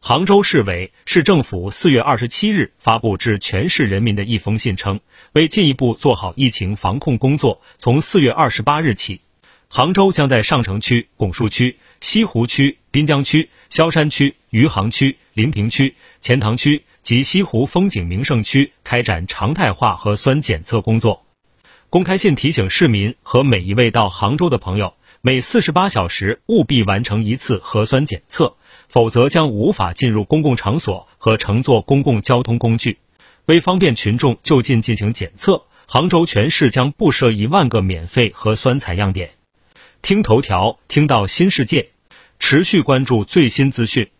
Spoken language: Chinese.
杭州市委市政府四月二十七日发布致全市人民的一封信称，为进一步做好疫情防控工作，从四月二十八日起，杭州将在上城区、拱墅区、西湖区、滨江区、萧山区、余杭区、临平区、钱塘区及西湖风景名胜区开展常态化核酸检测工作。公开信提醒市民和每一位到杭州的朋友，每四十八小时务必完成一次核酸检测。否则将无法进入公共场所和乘坐公共交通工具。为方便群众就近进行检测，杭州全市将布设一万个免费核酸采样点。听头条，听到新世界，持续关注最新资讯。